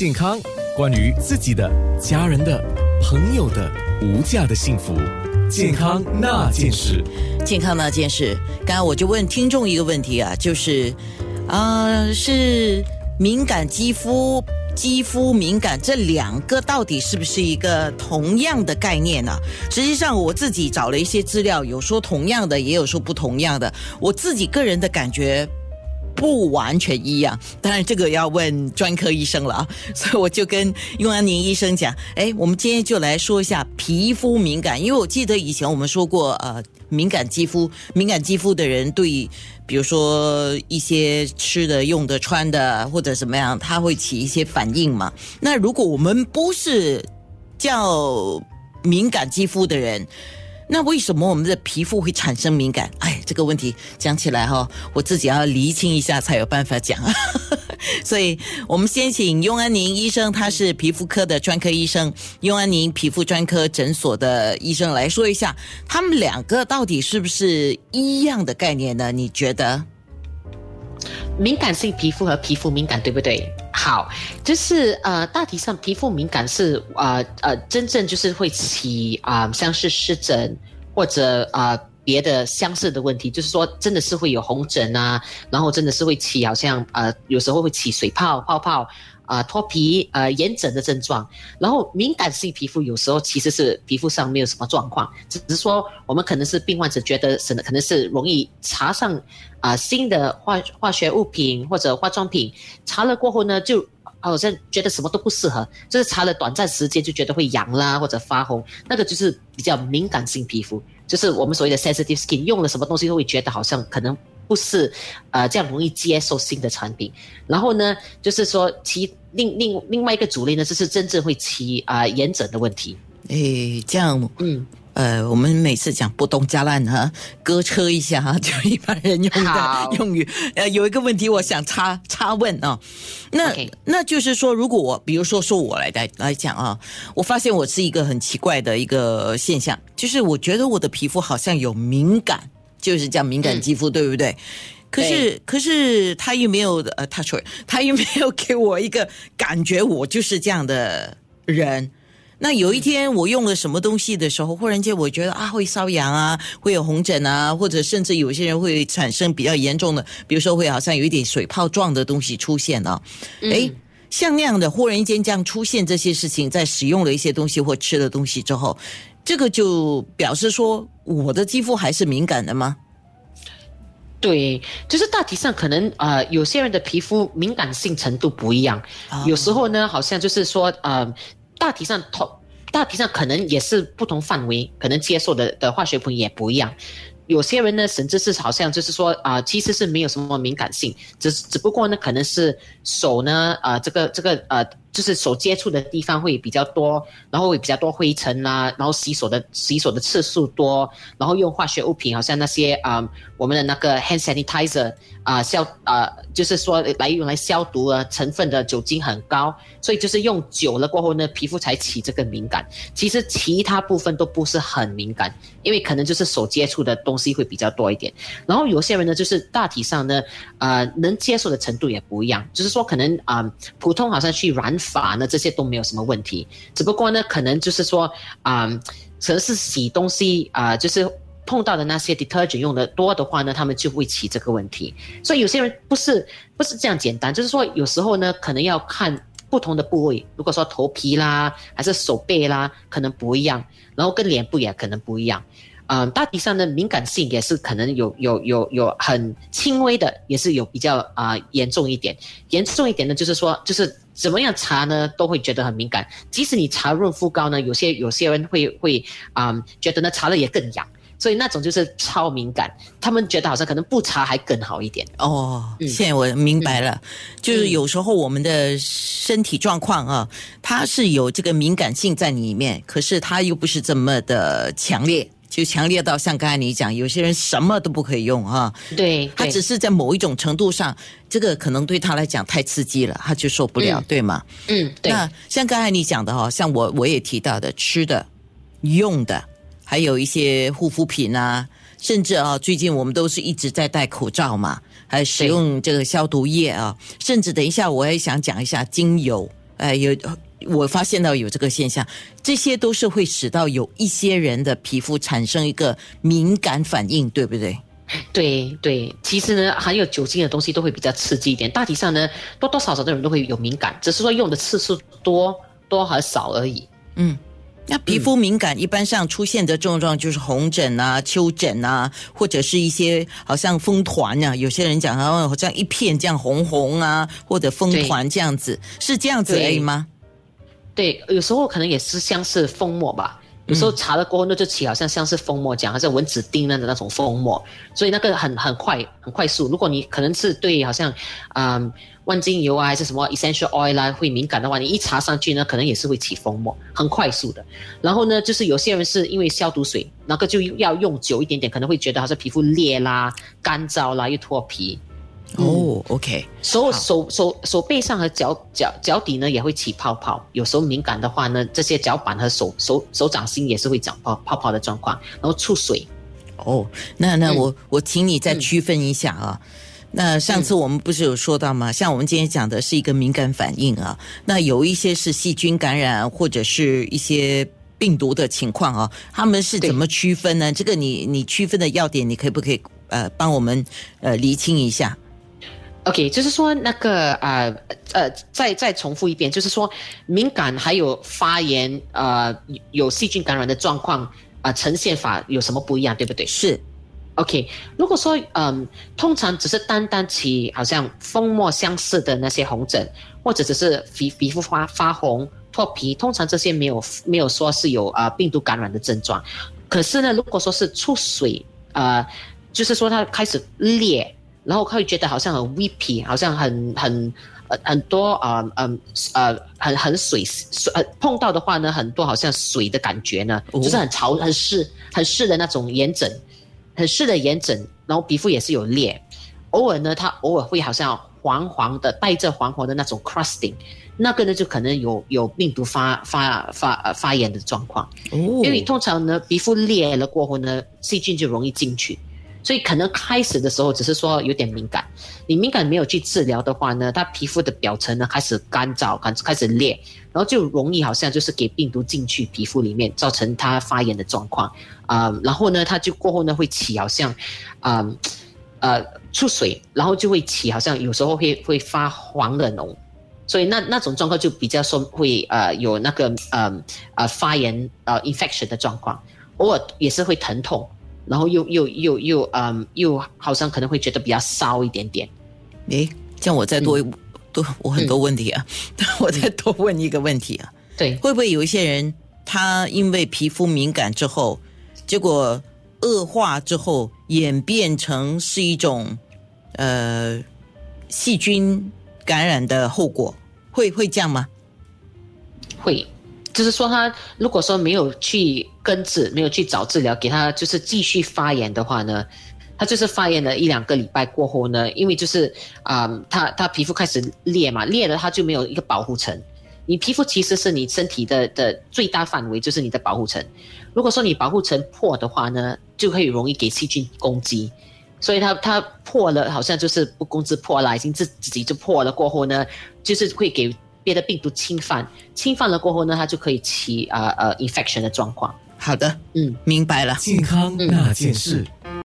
健康，关于自己的、家人的、朋友的无价的幸福，健康那件事。健康那件事，刚刚我就问听众一个问题啊，就是啊、是敏感肌肤。肌肤敏感这两个到底是不是一个同样的概念呢、实际上我自己找了一些资料，有说同样的，也有说不同样的。我自己个人的感觉不完全一样，当然这个要问专科医生了啊。所以我就跟雍安宁医生讲，哎，我们今天就来说一下皮肤敏感，因为我记得以前我们说过，呃，敏感肌肤，敏感肌肤的人对，比如说一些吃的、用的、穿的或者怎么样，它会起一些反应嘛。那如果我们不是叫敏感肌肤的人，那为什么我们的皮肤会产生敏感？哎，这个问题讲起来哈、我自己要厘清一下才有办法讲。所以，我们先请雍安宁医生，他是皮肤科的专科医生，雍安宁皮肤专科诊所的医生来说一下，他们两个到底是不是一样的概念呢？你觉得？敏感性皮肤和皮肤敏感，对不对？好，就是呃，大体上皮肤敏感是呃呃，真正就是会起啊、像是湿疹或者啊、别的相似的问题，就是说真的是会有红疹啊，然后真的是会起好像呃有时候会起水泡、泡泡。啊、脱皮、呃炎疹的症状，然后敏感性皮肤有时候其实是皮肤上没有什么状况，只是说我们可能是病患者觉得是可能是容易擦上啊、新的化化学物品或者化妆品，擦了过后呢就好像觉得什么都不适合，就是擦了短暂时间就觉得会痒啦或者发红，那个就是比较敏感性皮肤，就是我们所谓的 sensitive skin，用了什么东西都会觉得好像可能不是呃这样容易接受新的产品。然后呢，就是说其另另另外一个主力呢，就是真正会起啊、炎症的问题。诶，这样，嗯，呃，我们每次讲不东加烂哈，割车一下哈，就一般人用的用语。呃，有一个问题我想插插问啊，那那就是说，如果我比如说说我来来来讲啊，我发现我是一个很奇怪的一个现象，就是我觉得我的皮肤好像有敏感，就是叫敏感肌肤，对不对？可是，可是他又没有呃，他说他又没有给我一个感觉，我就是这样的人。那有一天我用了什么东西的时候，忽然间我觉得啊会瘙痒啊，会有红疹啊，或者甚至有些人会产生比较严重的，比如说会好像有一点水泡状的东西出现啊，诶，像那样的忽然间这样出现这些事情，在使用了一些东西或吃了东西之后，这个就表示说我的肌肤还是敏感的吗？对，就是大体上可能呃，有些人的皮肤敏感性程度不一样，哦有时候呢，好像就是说呃，大体上同大体上可能也是不同范围，可能接受的的化学品也不一样。有些人呢，甚至是好像就是说啊、其实是没有什么敏感性，只只不过呢，可能是手呢，呃，这个这个呃，就是手接触的地方会比较多，然后会比较多灰尘啦、然后洗手的洗手的次数多，然后用化学物品，好像那些啊、我们的那个 hand sanitizer 啊、消啊、就是说来用来消毒啊，成分的酒精很高，所以就是用久了过后呢，皮肤才起这个敏感。其实其他部分都不是很敏感，因为可能就是手接触的东西会比较多一点。然后有些人呢，就是大体上呢，呃，能接受的程度也不一样，就是说可能啊、普通好像去染法呢，这些都没有什么问题，只不过呢，可能就是说啊、可能是洗东西啊、就是。碰到的那些 detergent 用的多的话呢，他们就会起这个问题。所以有些人不是不是这样简单，就是说有时候呢，可能要看不同的部位，如果说头皮啦，还是手背啦，可能不一样，然后跟脸部也可能不一样。嗯，大体上的敏感性也是可能有有有有很轻微的，也是有比较啊、严重一点。严重一点呢，就是说就是怎么样擦呢，都会觉得很敏感。即使你擦润肤膏呢，有些有些人会会啊、觉得呢擦了也更痒，所以那种就是超敏感。他们觉得好像可能不擦还更好一点。哦，嗯现在我明白了，就是有时候我们的身体状况啊，它是有这个敏感性在里面，可是它又不是这么的强烈，就强烈到像刚才你讲，有些人什么都不可以用啊，对，他只是在某一种程度上，这个可能对他来讲太刺激了，他就受不了，嗯对吗？嗯对那像刚才你讲的哈，像我我也提到的，吃的、用的，还有一些护肤品啊，甚至啊，最近我们都是一直在戴口罩嘛，还使用这个消毒液啊，甚至等一下我也想讲一下精油。呃，有我发现到有这个现象，这些都是会使到有一些人的皮肤产生一个敏感反应，对不对？对对，其实呢，含有酒精的东西都会比较刺激一点。大体上呢，多多少少的人都会有敏感，只是说用的次数多多和少而已。嗯，那皮肤敏感一般上出现的症状就是红疹啊、丘疹啊，或者是一些好像风团啊。有些人讲啊，好像一片这样红红啊，或者风团这样子，是这样子而已吗？对，有时候可能也是像是风膜吧。有时候擦了过后，那就起好像像是蜂膜样，好像蚊子叮了的那种蜂膜，所以那个很很快很快速。如果你可能是对好像，嗯，万金油啊还是什么 essential oil 啦会敏感的话，你一擦上去呢，可能也是会起蜂膜，很快速的。然后呢，就是有些人是因为消毒水，那个就要用久一点点，可能会觉得好像皮肤裂啦、干燥啦又脱皮。哦，OK，手手手手背上和脚脚脚底呢也会起泡泡，有时候敏感的话呢，这些脚板和手手手掌心也是会长泡泡泡的状况，然后出水。哦，那那我我请你再区分一下啊。那上次我们不是有说到吗？像我们今天讲的是一个敏感反应啊，那有一些是细菌感染或者是一些病毒的情况啊，他们是怎么区分呢？这个你你区分的要点，你可不可以呃帮我们呃厘清一下？OK，就是说那个呃呃，再再重复一遍，就是说敏感还有发炎呃有细菌感染的状况啊，呈现法有什么不一样，对不对？是。OK，如果说嗯，通常只是单单起好像风膜相似的那些红疹，或者只是皮皮肤发发红脱皮，通常这些没有没有说是有啊病毒感染的症状。可是呢，如果说是出水呃，就是说它开始裂。然后会觉得好像很 weepy，好像很很呃很多啊嗯呃很很水水呃碰到的话呢，很多好像水的感觉呢，就是很潮很湿很湿的那种炎疹，很湿的炎疹，然后皮肤也是有裂，偶尔呢它偶尔会好像黄黄的带着黄黄的那种 crusting，那个呢就可能有有病毒发发发发炎的状况，因为通常呢皮肤裂了过后呢细菌就容易进去。所以可能开始的时候只是说有点敏感，你敏感没有去治疗的话呢，它皮肤的表层呢开始干燥，开始开始裂，然后就容易好像就是给病毒进去皮肤里面，造成它发炎的状况啊。然后呢，它就过后呢会起好像，啊呃出水，然后就会起好像有时候会会发黄的脓，所以那那种状况就比较说会呃有那个呃呃发炎呃 infection 的状况，偶尔也是会疼痛。然后又又又又嗯，又好像可能会觉得比较骚一点点。诶，这样我再多多我很多问题啊，我再多问一个问题啊。对，会不会有一些人他因为皮肤敏感之后，结果恶化之后演变成是一种呃细菌感染的后果？会会这样吗？会。就是说，他如果说没有去根治，没有去找治疗，给他就是继续发炎的话呢，他就是发炎了一两个礼拜过后呢，因为就是啊，他他皮肤开始裂嘛，裂了他就没有一个保护层。你皮肤其实是你身体的的最大范围，就是你的保护层。如果说你保护层破的话呢，就会容易给细菌攻击。所以它它破了，好像就是不攻自破了，已经自自己就破了过后呢，就是会给。别的病毒侵犯，侵犯了过后呢，它就可以起啊呃 infection 的状况。好的，嗯，明白了。健康那件事。